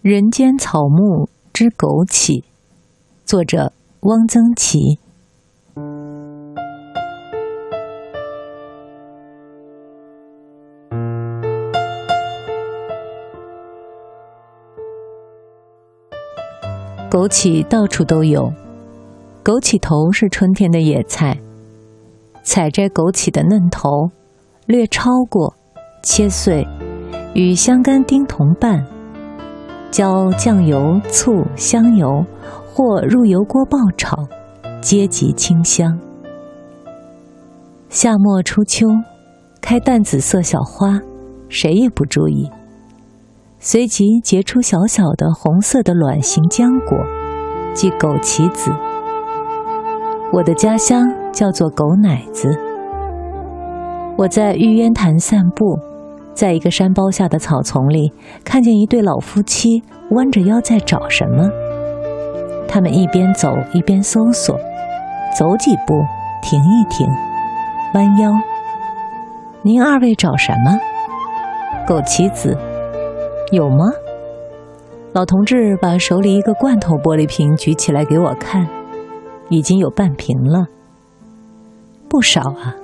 人间草木之枸杞，作者汪曾祺。枸杞到处都有，枸杞头是春天的野菜。采摘枸杞的嫩头，略焯过，切碎，与香干丁同拌。浇酱油、醋、香油，或入油锅爆炒，皆极清香。夏末初秋，开淡紫色小花，谁也不注意，随即结出小小的红色的卵形浆果，即枸杞子。我的家乡叫做狗奶子。我在玉渊潭散步。在一个山包下的草丛里，看见一对老夫妻弯着腰在找什么。他们一边走一边搜索，走几步停一停，弯腰。您二位找什么？枸杞子有吗？老同志把手里一个罐头玻璃瓶举起来给我看，已经有半瓶了，不少啊。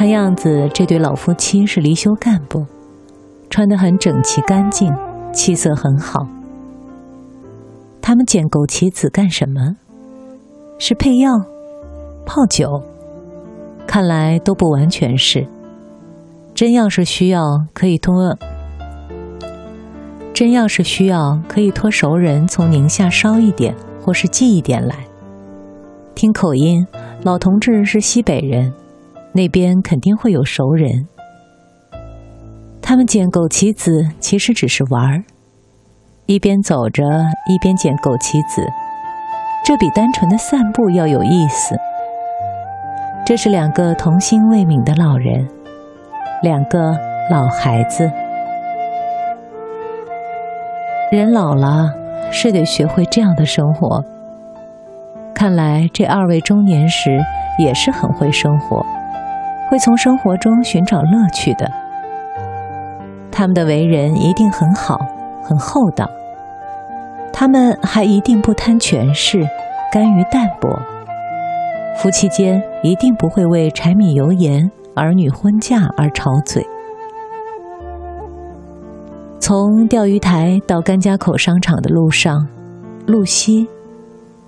看样子，这对老夫妻是离休干部，穿得很整齐干净，气色很好。他们捡枸杞子干什么？是配药、泡酒？看来都不完全是。真要是需要，可以托真要是需要，可以托熟人从宁夏捎一点，或是寄一点来。听口音，老同志是西北人。那边肯定会有熟人。他们捡枸杞子其实只是玩儿，一边走着一边捡枸杞子，这比单纯的散步要有意思。这是两个童心未泯的老人，两个老孩子。人老了是得学会这样的生活。看来这二位中年时也是很会生活。会从生活中寻找乐趣的，他们的为人一定很好，很厚道。他们还一定不贪权势，甘于淡泊。夫妻间一定不会为柴米油盐、儿女婚嫁而吵嘴。从钓鱼台到甘家口商场的路上，路西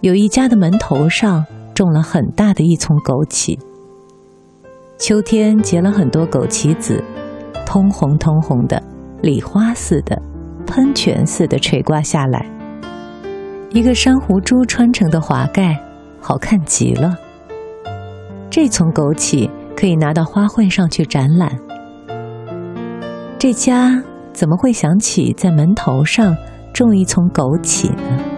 有一家的门头上种了很大的一丛枸杞。秋天结了很多枸杞子，通红通红的，礼花似的，喷泉似的垂挂下来。一个珊瑚珠穿成的华盖，好看极了。这丛枸杞可以拿到花卉上去展览。这家怎么会想起在门头上种一丛枸杞呢？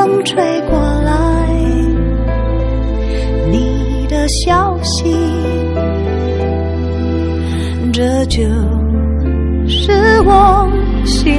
风吹过来，你的消息，这就是我心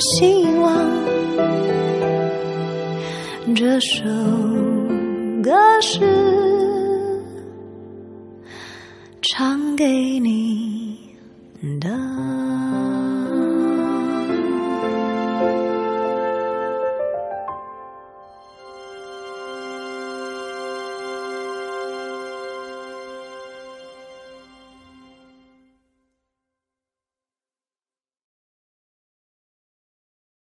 希望这首歌是。唱给你的。